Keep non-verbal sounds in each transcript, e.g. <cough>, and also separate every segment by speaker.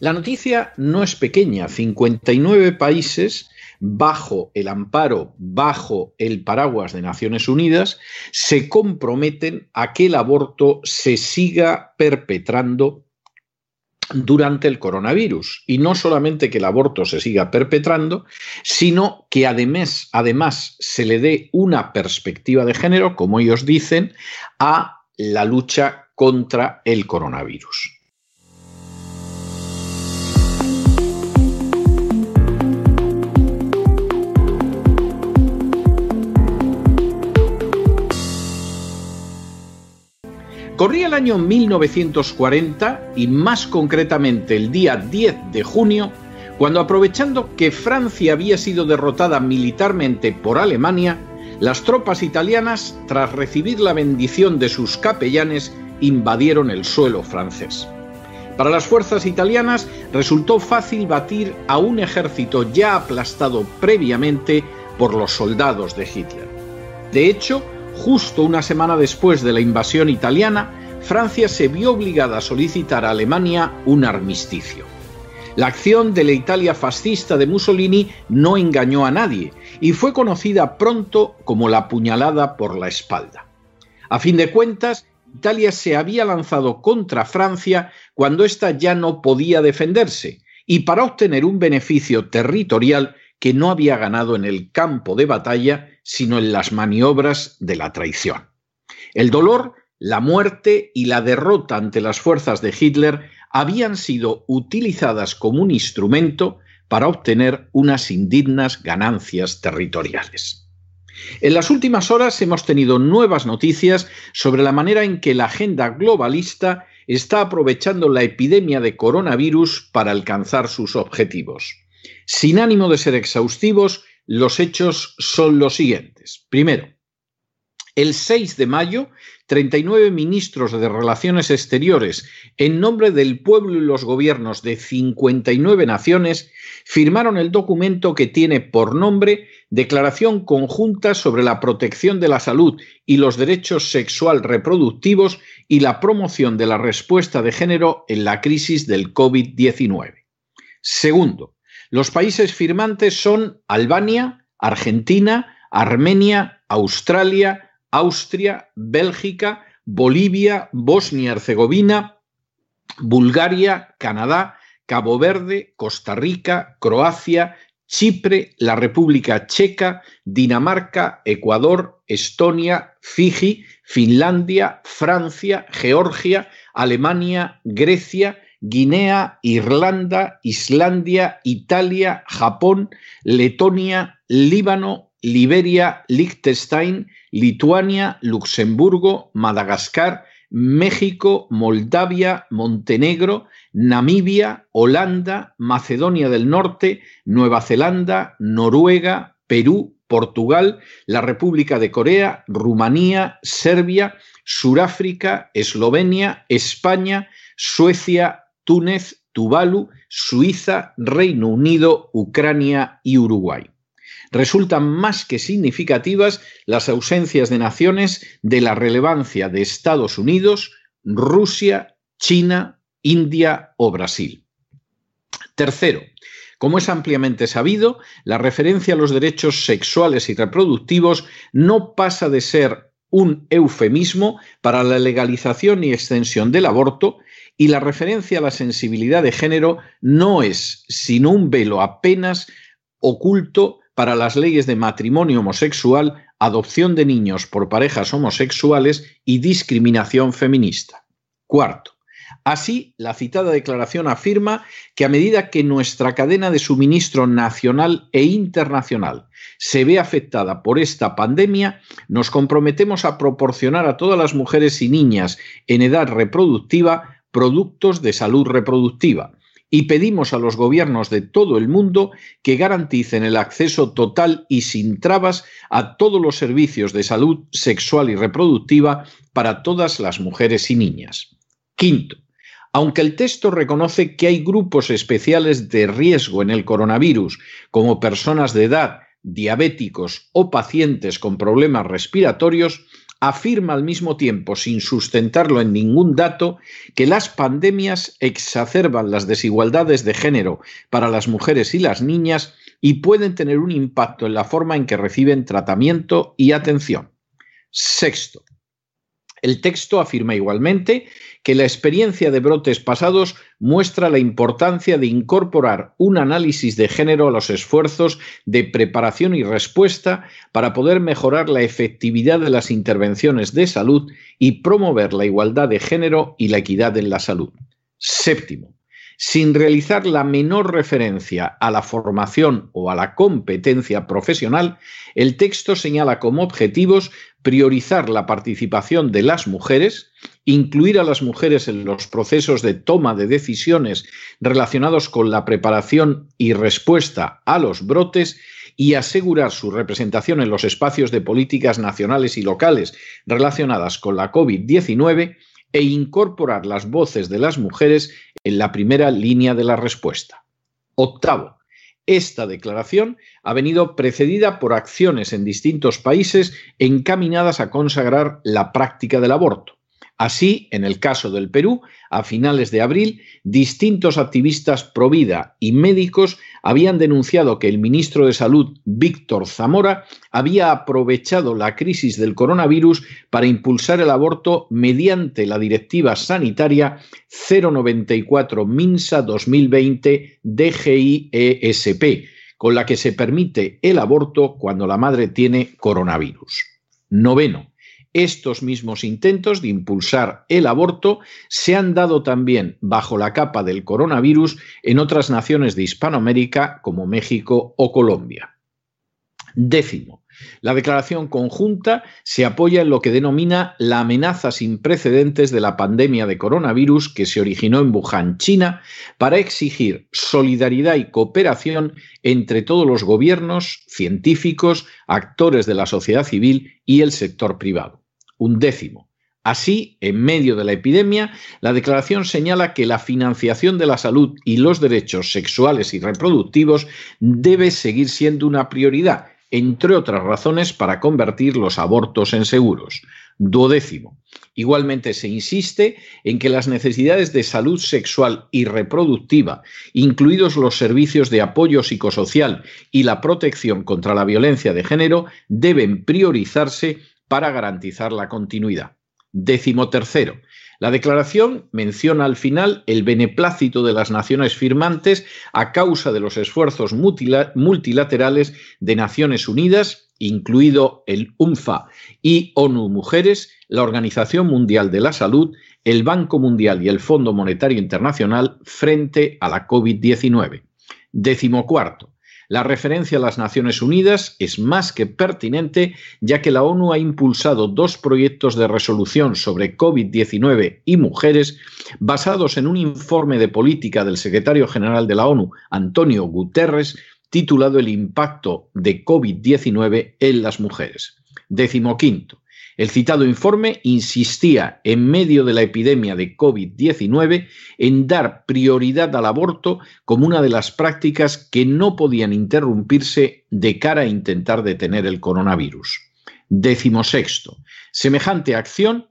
Speaker 1: La noticia no es pequeña, 59 países bajo el amparo, bajo el paraguas de Naciones Unidas, se comprometen a que el aborto se siga perpetrando durante el coronavirus. Y no solamente que el aborto se siga perpetrando, sino que además, además se le dé una perspectiva de género, como ellos dicen, a la lucha contra el coronavirus. Corría el año 1940 y más concretamente el día 10 de junio, cuando aprovechando que Francia había sido derrotada militarmente por Alemania, las tropas italianas, tras recibir la bendición de sus capellanes, invadieron el suelo francés. Para las fuerzas italianas resultó fácil batir a un ejército ya aplastado previamente por los soldados de Hitler. De hecho, Justo una semana después de la invasión italiana, Francia se vio obligada a solicitar a Alemania un armisticio. La acción de la Italia fascista de Mussolini no engañó a nadie y fue conocida pronto como la puñalada por la espalda. A fin de cuentas, Italia se había lanzado contra Francia cuando ésta ya no podía defenderse y para obtener un beneficio territorial que no había ganado en el campo de batalla, sino en las maniobras de la traición. El dolor, la muerte y la derrota ante las fuerzas de Hitler habían sido utilizadas como un instrumento para obtener unas indignas ganancias territoriales. En las últimas horas hemos tenido nuevas noticias sobre la manera en que la agenda globalista está aprovechando la epidemia de coronavirus para alcanzar sus objetivos. Sin ánimo de ser exhaustivos, los hechos son los siguientes. Primero, el 6 de mayo, 39 ministros de Relaciones Exteriores, en nombre del pueblo y los gobiernos de 59 naciones, firmaron el documento que tiene por nombre Declaración Conjunta sobre la Protección de la Salud y los Derechos Sexual Reproductivos y la Promoción de la Respuesta de Género en la Crisis del COVID-19. Segundo, los países firmantes son Albania, Argentina, Armenia, Australia, Austria, Bélgica, Bolivia, Bosnia-Herzegovina, Bulgaria, Canadá, Cabo Verde, Costa Rica, Croacia, Chipre, la República Checa, Dinamarca, Ecuador, Estonia, Fiji, Finlandia, Francia, Georgia, Alemania, Grecia, Guinea, Irlanda, Islandia, Italia, Japón, Letonia, Líbano, Liberia, Liechtenstein, Lituania, Luxemburgo, Madagascar, México, Moldavia, Montenegro, Namibia, Holanda, Macedonia del Norte, Nueva Zelanda, Noruega, Perú, Portugal, la República de Corea, Rumanía, Serbia, Suráfrica, Eslovenia, España, Suecia, Túnez, Tuvalu, Suiza, Reino Unido, Ucrania y Uruguay. Resultan más que significativas las ausencias de naciones de la relevancia de Estados Unidos, Rusia, China, India o Brasil. Tercero, como es ampliamente sabido, la referencia a los derechos sexuales y reproductivos no pasa de ser un eufemismo para la legalización y extensión del aborto y la referencia a la sensibilidad de género no es sino un velo apenas oculto para las leyes de matrimonio homosexual, adopción de niños por parejas homosexuales y discriminación feminista. Cuarto, Así, la citada declaración afirma que a medida que nuestra cadena de suministro nacional e internacional se ve afectada por esta pandemia, nos comprometemos a proporcionar a todas las mujeres y niñas en edad reproductiva productos de salud reproductiva y pedimos a los gobiernos de todo el mundo que garanticen el acceso total y sin trabas a todos los servicios de salud sexual y reproductiva para todas las mujeres y niñas. Quinto, aunque el texto reconoce que hay grupos especiales de riesgo en el coronavirus, como personas de edad, diabéticos o pacientes con problemas respiratorios, afirma al mismo tiempo, sin sustentarlo en ningún dato, que las pandemias exacerban las desigualdades de género para las mujeres y las niñas y pueden tener un impacto en la forma en que reciben tratamiento y atención. Sexto, el texto afirma igualmente que la experiencia de brotes pasados muestra la importancia de incorporar un análisis de género a los esfuerzos de preparación y respuesta para poder mejorar la efectividad de las intervenciones de salud y promover la igualdad de género y la equidad en la salud. Séptimo, sin realizar la menor referencia a la formación o a la competencia profesional, el texto señala como objetivos priorizar la participación de las mujeres, incluir a las mujeres en los procesos de toma de decisiones relacionados con la preparación y respuesta a los brotes y asegurar su representación en los espacios de políticas nacionales y locales relacionadas con la COVID-19 e incorporar las voces de las mujeres en la primera línea de la respuesta. Octavo, esta declaración ha venido precedida por acciones en distintos países encaminadas a consagrar la práctica del aborto. Así, en el caso del Perú, a finales de abril, distintos activistas pro vida y médicos habían denunciado que el ministro de Salud, Víctor Zamora, había aprovechado la crisis del coronavirus para impulsar el aborto mediante la Directiva Sanitaria 094 MINSA 2020 DGIESP, con la que se permite el aborto cuando la madre tiene coronavirus. Noveno estos mismos intentos de impulsar el aborto se han dado también bajo la capa del coronavirus en otras naciones de Hispanoamérica como México o Colombia. Décimo, la declaración conjunta se apoya en lo que denomina la amenaza sin precedentes de la pandemia de coronavirus que se originó en Wuhan, China, para exigir solidaridad y cooperación entre todos los gobiernos, científicos, actores de la sociedad civil y el sector privado un décimo. Así, en medio de la epidemia, la declaración señala que la financiación de la salud y los derechos sexuales y reproductivos debe seguir siendo una prioridad, entre otras razones para convertir los abortos en seguros. Duodécimo. Igualmente se insiste en que las necesidades de salud sexual y reproductiva, incluidos los servicios de apoyo psicosocial y la protección contra la violencia de género, deben priorizarse para garantizar la continuidad. Décimo tercero. La declaración menciona al final el beneplácito de las naciones firmantes a causa de los esfuerzos multilaterales de Naciones Unidas, incluido el UNFA y ONU Mujeres, la Organización Mundial de la Salud, el Banco Mundial y el Fondo Monetario Internacional frente a la COVID-19. Décimo cuarto. La referencia a las Naciones Unidas es más que pertinente, ya que la ONU ha impulsado dos proyectos de resolución sobre COVID-19 y mujeres basados en un informe de política del secretario general de la ONU, Antonio Guterres, titulado El impacto de COVID-19 en las mujeres. Décimo quinto. El citado informe insistía, en medio de la epidemia de COVID-19, en dar prioridad al aborto como una de las prácticas que no podían interrumpirse de cara a intentar detener el coronavirus. Décimo sexto. Semejante acción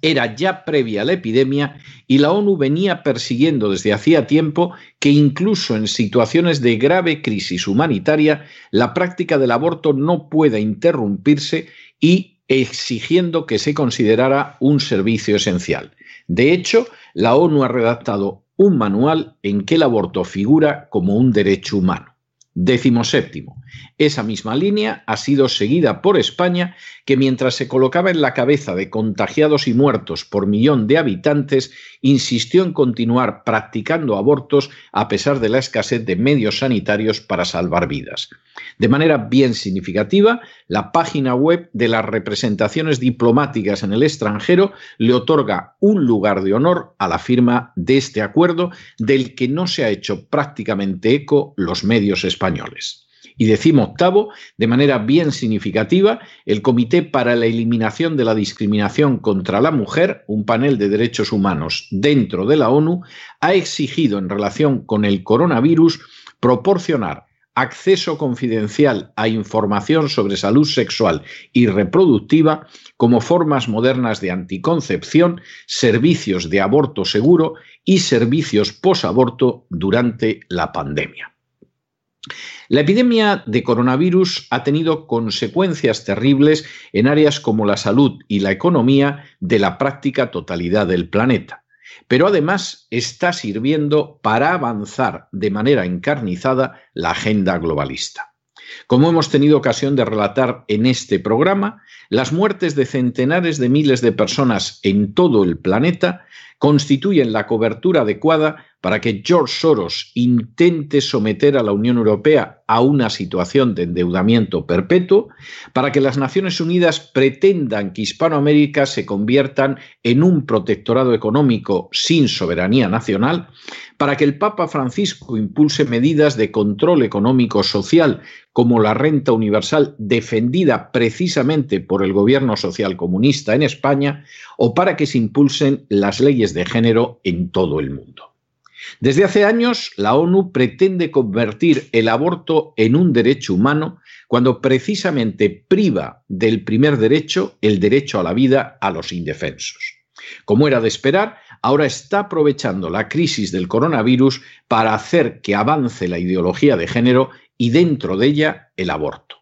Speaker 1: era ya previa a la epidemia y la ONU venía persiguiendo desde hacía tiempo que incluso en situaciones de grave crisis humanitaria la práctica del aborto no pueda interrumpirse y exigiendo que se considerara un servicio esencial. De hecho, la ONU ha redactado un manual en que el aborto figura como un derecho humano. Décimo séptimo. Esa misma línea ha sido seguida por España, que mientras se colocaba en la cabeza de contagiados y muertos por millón de habitantes, insistió en continuar practicando abortos a pesar de la escasez de medios sanitarios para salvar vidas. De manera bien significativa, la página web de las representaciones diplomáticas en el extranjero le otorga un lugar de honor a la firma de este acuerdo del que no se ha hecho prácticamente eco los medios españoles. Y octavo, de manera bien significativa, el Comité para la Eliminación de la Discriminación contra la Mujer, un panel de derechos humanos dentro de la ONU, ha exigido en relación con el coronavirus proporcionar acceso confidencial a información sobre salud sexual y reproductiva como formas modernas de anticoncepción, servicios de aborto seguro y servicios posaborto durante la pandemia. La epidemia de coronavirus ha tenido consecuencias terribles en áreas como la salud y la economía de la práctica totalidad del planeta, pero además está sirviendo para avanzar de manera encarnizada la agenda globalista. Como hemos tenido ocasión de relatar en este programa, las muertes de centenares de miles de personas en todo el planeta constituyen la cobertura adecuada para que George Soros intente someter a la Unión Europea a una situación de endeudamiento perpetuo, para que las Naciones Unidas pretendan que Hispanoamérica se conviertan en un protectorado económico sin soberanía nacional, para que el Papa Francisco impulse medidas de control económico social como la renta universal defendida precisamente por el gobierno social comunista en España, o para que se impulsen las leyes de género en todo el mundo. Desde hace años, la ONU pretende convertir el aborto en un derecho humano cuando precisamente priva del primer derecho, el derecho a la vida, a los indefensos. Como era de esperar, ahora está aprovechando la crisis del coronavirus para hacer que avance la ideología de género y dentro de ella el aborto.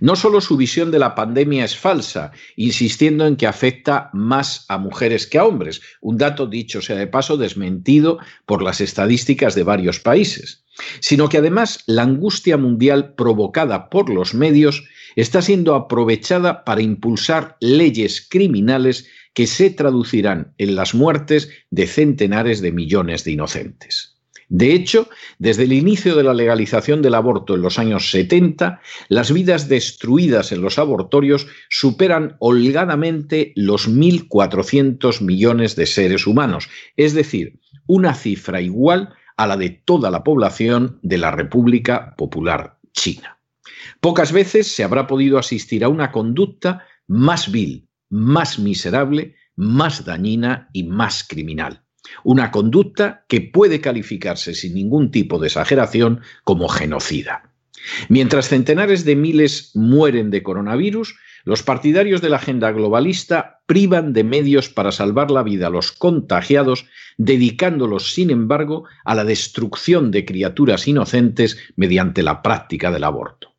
Speaker 1: No solo su visión de la pandemia es falsa, insistiendo en que afecta más a mujeres que a hombres, un dato dicho sea de paso desmentido por las estadísticas de varios países, sino que además la angustia mundial provocada por los medios está siendo aprovechada para impulsar leyes criminales que se traducirán en las muertes de centenares de millones de inocentes. De hecho, desde el inicio de la legalización del aborto en los años 70, las vidas destruidas en los abortorios superan holgadamente los 1.400 millones de seres humanos, es decir, una cifra igual a la de toda la población de la República Popular China. Pocas veces se habrá podido asistir a una conducta más vil, más miserable, más dañina y más criminal. Una conducta que puede calificarse sin ningún tipo de exageración como genocida. Mientras centenares de miles mueren de coronavirus, los partidarios de la agenda globalista privan de medios para salvar la vida a los contagiados, dedicándolos, sin embargo, a la destrucción de criaturas inocentes mediante la práctica del aborto.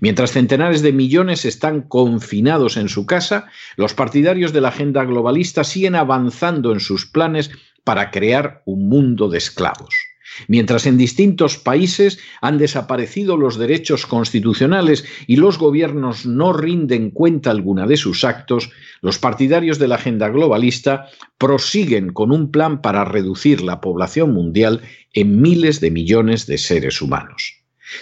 Speaker 1: Mientras centenares de millones están confinados en su casa, los partidarios de la agenda globalista siguen avanzando en sus planes para crear un mundo de esclavos. Mientras en distintos países han desaparecido los derechos constitucionales y los gobiernos no rinden cuenta alguna de sus actos, los partidarios de la agenda globalista prosiguen con un plan para reducir la población mundial en miles de millones de seres humanos.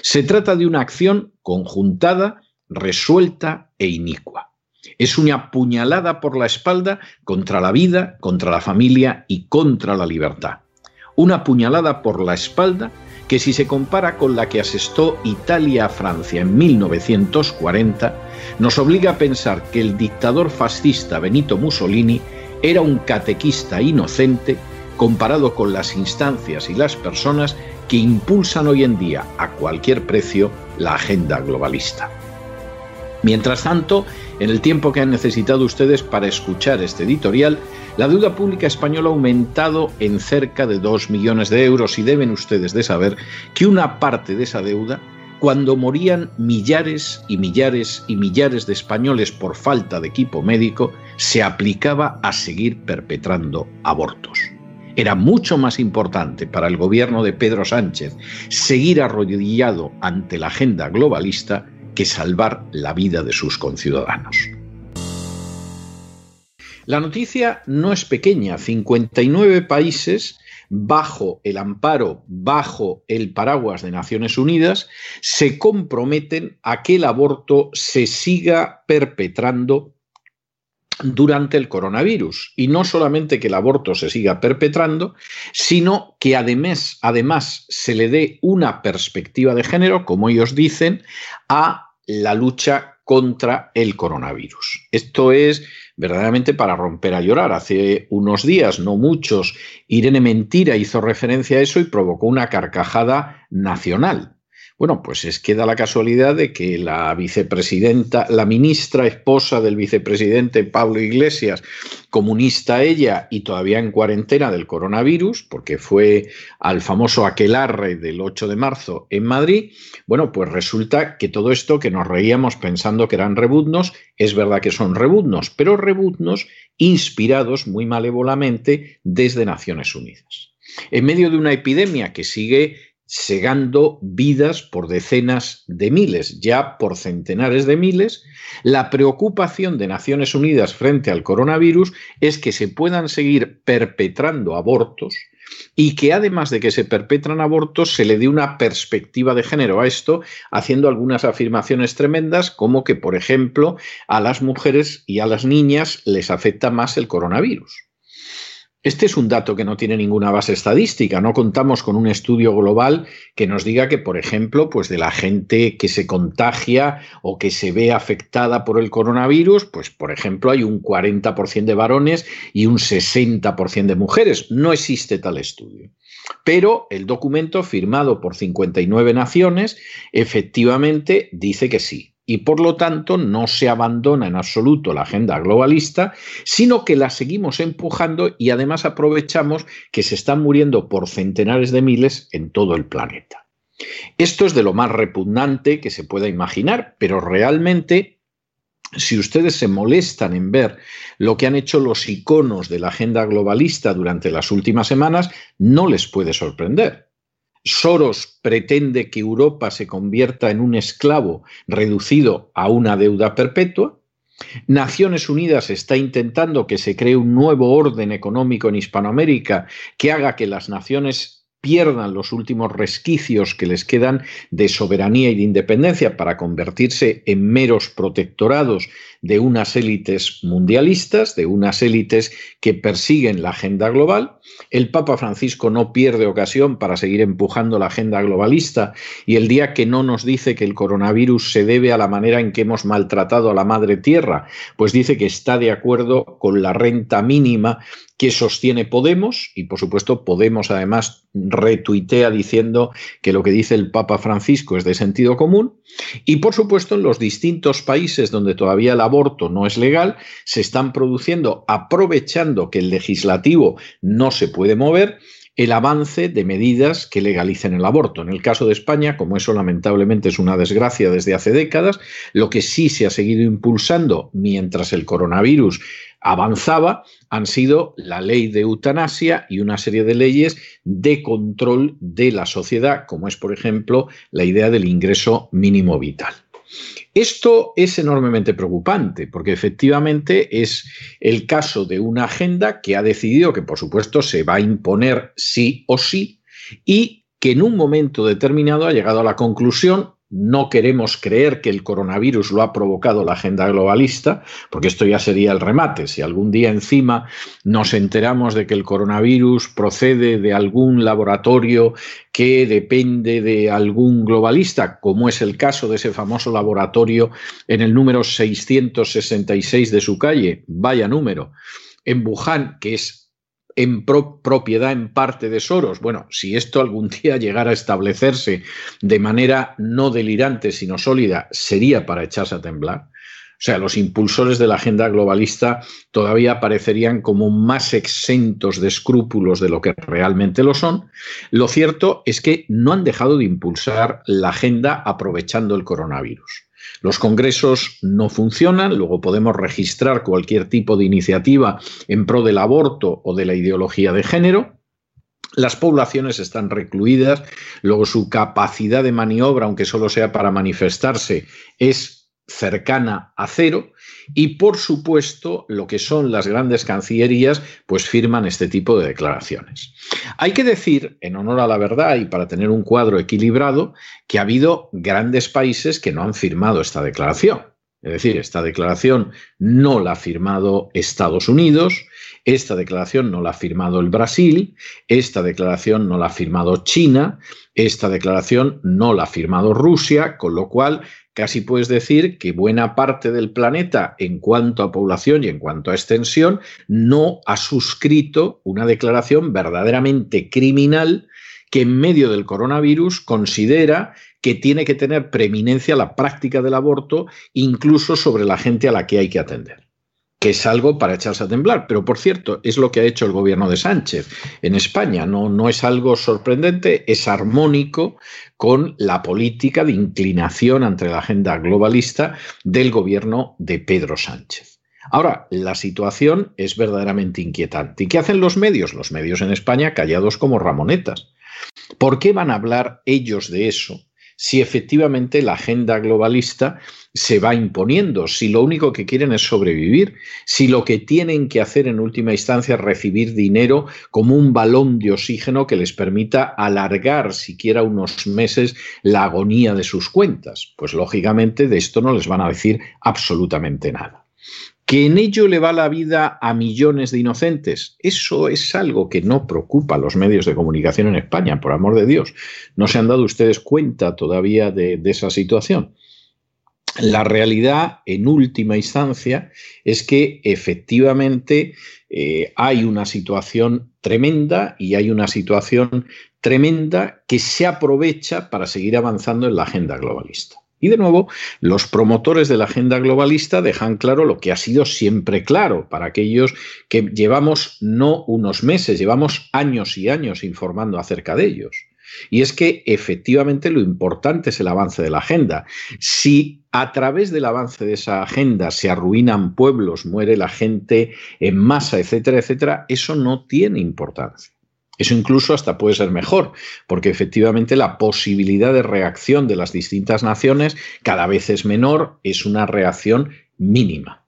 Speaker 1: Se trata de una acción conjuntada, resuelta e inicua. Es una puñalada por la espalda contra la vida, contra la familia y contra la libertad. Una puñalada por la espalda que si se compara con la que asestó Italia a Francia en 1940, nos obliga a pensar que el dictador fascista Benito Mussolini era un catequista inocente comparado con las instancias y las personas que impulsan hoy en día a cualquier precio la agenda globalista. Mientras tanto, en el tiempo que han necesitado ustedes para escuchar este editorial, la deuda pública española ha aumentado en cerca de 2 millones de euros y deben ustedes de saber que una parte de esa deuda, cuando morían millares y millares y millares de españoles por falta de equipo médico, se aplicaba a seguir perpetrando abortos. Era mucho más importante para el gobierno de Pedro Sánchez seguir arrodillado ante la agenda globalista que salvar la vida de sus conciudadanos. La noticia no es pequeña. 59 países bajo el amparo, bajo el paraguas de Naciones Unidas, se comprometen a que el aborto se siga perpetrando durante el coronavirus. Y no solamente que el aborto se siga perpetrando, sino que además, además se le dé una perspectiva de género, como ellos dicen, a la lucha contra el coronavirus. Esto es verdaderamente para romper a llorar. Hace unos días, no muchos, Irene Mentira hizo referencia a eso y provocó una carcajada nacional. Bueno, pues es que da la casualidad de que la vicepresidenta, la ministra esposa del vicepresidente Pablo Iglesias, comunista ella y todavía en cuarentena del coronavirus, porque fue al famoso aquelarre del 8 de marzo en Madrid, bueno, pues resulta que todo esto que nos reíamos pensando que eran rebuznos, es verdad que son rebuznos, pero rebuznos inspirados muy malévolamente desde Naciones Unidas. En medio de una epidemia que sigue segando vidas por decenas de miles, ya por centenares de miles, la preocupación de Naciones Unidas frente al coronavirus es que se puedan seguir perpetrando abortos y que además de que se perpetran abortos se le dé una perspectiva de género a esto, haciendo algunas afirmaciones tremendas como que, por ejemplo, a las mujeres y a las niñas les afecta más el coronavirus. Este es un dato que no tiene ninguna base estadística. No contamos con un estudio global que nos diga que, por ejemplo, pues de la gente que se contagia o que se ve afectada por el coronavirus, pues por ejemplo hay un 40% de varones y un 60% de mujeres. No existe tal estudio. Pero el documento firmado por 59 naciones efectivamente dice que sí y por lo tanto no se abandona en absoluto la agenda globalista, sino que la seguimos empujando y además aprovechamos que se están muriendo por centenares de miles en todo el planeta. Esto es de lo más repugnante que se pueda imaginar, pero realmente si ustedes se molestan en ver lo que han hecho los iconos de la agenda globalista durante las últimas semanas, no les puede sorprender. Soros pretende que Europa se convierta en un esclavo reducido a una deuda perpetua. Naciones Unidas está intentando que se cree un nuevo orden económico en Hispanoamérica que haga que las naciones pierdan los últimos resquicios que les quedan de soberanía y de independencia para convertirse en meros protectorados de unas élites mundialistas, de unas élites que persiguen la agenda global. El Papa Francisco no pierde ocasión para seguir empujando la agenda globalista y el día que no nos dice que el coronavirus se debe a la manera en que hemos maltratado a la madre tierra, pues dice que está de acuerdo con la renta mínima que sostiene Podemos y por supuesto Podemos además retuitea diciendo que lo que dice el Papa Francisco es de sentido común y por supuesto en los distintos países donde todavía el aborto no es legal se están produciendo aprovechando que el legislativo no se puede mover el avance de medidas que legalicen el aborto. En el caso de España, como eso lamentablemente es una desgracia desde hace décadas, lo que sí se ha seguido impulsando mientras el coronavirus avanzaba han sido la ley de eutanasia y una serie de leyes de control de la sociedad, como es, por ejemplo, la idea del ingreso mínimo vital. Esto es enormemente preocupante porque efectivamente es el caso de una agenda que ha decidido que, por supuesto, se va a imponer sí o sí y que en un momento determinado ha llegado a la conclusión no queremos creer que el coronavirus lo ha provocado la agenda globalista, porque esto ya sería el remate. Si algún día encima nos enteramos de que el coronavirus procede de algún laboratorio que depende de algún globalista, como es el caso de ese famoso laboratorio en el número 666 de su calle, vaya número, en Wuhan, que es en propiedad en parte de Soros. Bueno, si esto algún <laughs> día llegara a establecerse de manera no delirante, sino sólida, sería para echarse a temblar. O sea, los impulsores de la agenda globalista todavía parecerían como más exentos de escrúpulos de lo que realmente lo son. Lo cierto es que no han dejado de impulsar la agenda aprovechando el coronavirus. Los congresos no funcionan, luego podemos registrar cualquier tipo de iniciativa en pro del aborto o de la ideología de género, las poblaciones están recluidas, luego su capacidad de maniobra, aunque solo sea para manifestarse, es cercana a cero y por supuesto lo que son las grandes cancillerías pues firman este tipo de declaraciones. Hay que decir, en honor a la verdad y para tener un cuadro equilibrado, que ha habido grandes países que no han firmado esta declaración. Es decir, esta declaración no la ha firmado Estados Unidos, esta declaración no la ha firmado el Brasil, esta declaración no la ha firmado China, esta declaración no la ha firmado Rusia, con lo cual casi puedes decir que buena parte del planeta en cuanto a población y en cuanto a extensión no ha suscrito una declaración verdaderamente criminal que en medio del coronavirus considera que tiene que tener preeminencia la práctica del aborto, incluso sobre la gente a la que hay que atender que es algo para echarse a temblar. Pero, por cierto, es lo que ha hecho el gobierno de Sánchez en España. No, no es algo sorprendente, es armónico con la política de inclinación ante la agenda globalista del gobierno de Pedro Sánchez. Ahora, la situación es verdaderamente inquietante. ¿Y qué hacen los medios? Los medios en España callados como ramonetas. ¿Por qué van a hablar ellos de eso si efectivamente la agenda globalista se va imponiendo, si lo único que quieren es sobrevivir, si lo que tienen que hacer en última instancia es recibir dinero como un balón de oxígeno que les permita alargar siquiera unos meses la agonía de sus cuentas. Pues lógicamente de esto no les van a decir absolutamente nada. Que en ello le va la vida a millones de inocentes, eso es algo que no preocupa a los medios de comunicación en España, por amor de Dios. ¿No se han dado ustedes cuenta todavía de, esa situación? La realidad, en última instancia, es que efectivamente eh, hay una situación tremenda y hay una situación tremenda que se aprovecha para seguir avanzando en la agenda globalista. Y de nuevo, los promotores de la agenda globalista dejan claro lo que ha sido siempre claro para aquellos que llevamos no unos meses, llevamos años y años informando acerca de ellos. Y es que efectivamente lo importante es el avance de la agenda. Si a través del avance de esa agenda se arruinan pueblos, muere la gente en masa, etcétera, etcétera, eso no tiene importancia. Eso incluso hasta puede ser mejor, porque efectivamente la posibilidad de reacción de las distintas naciones cada vez es menor, es una reacción mínima.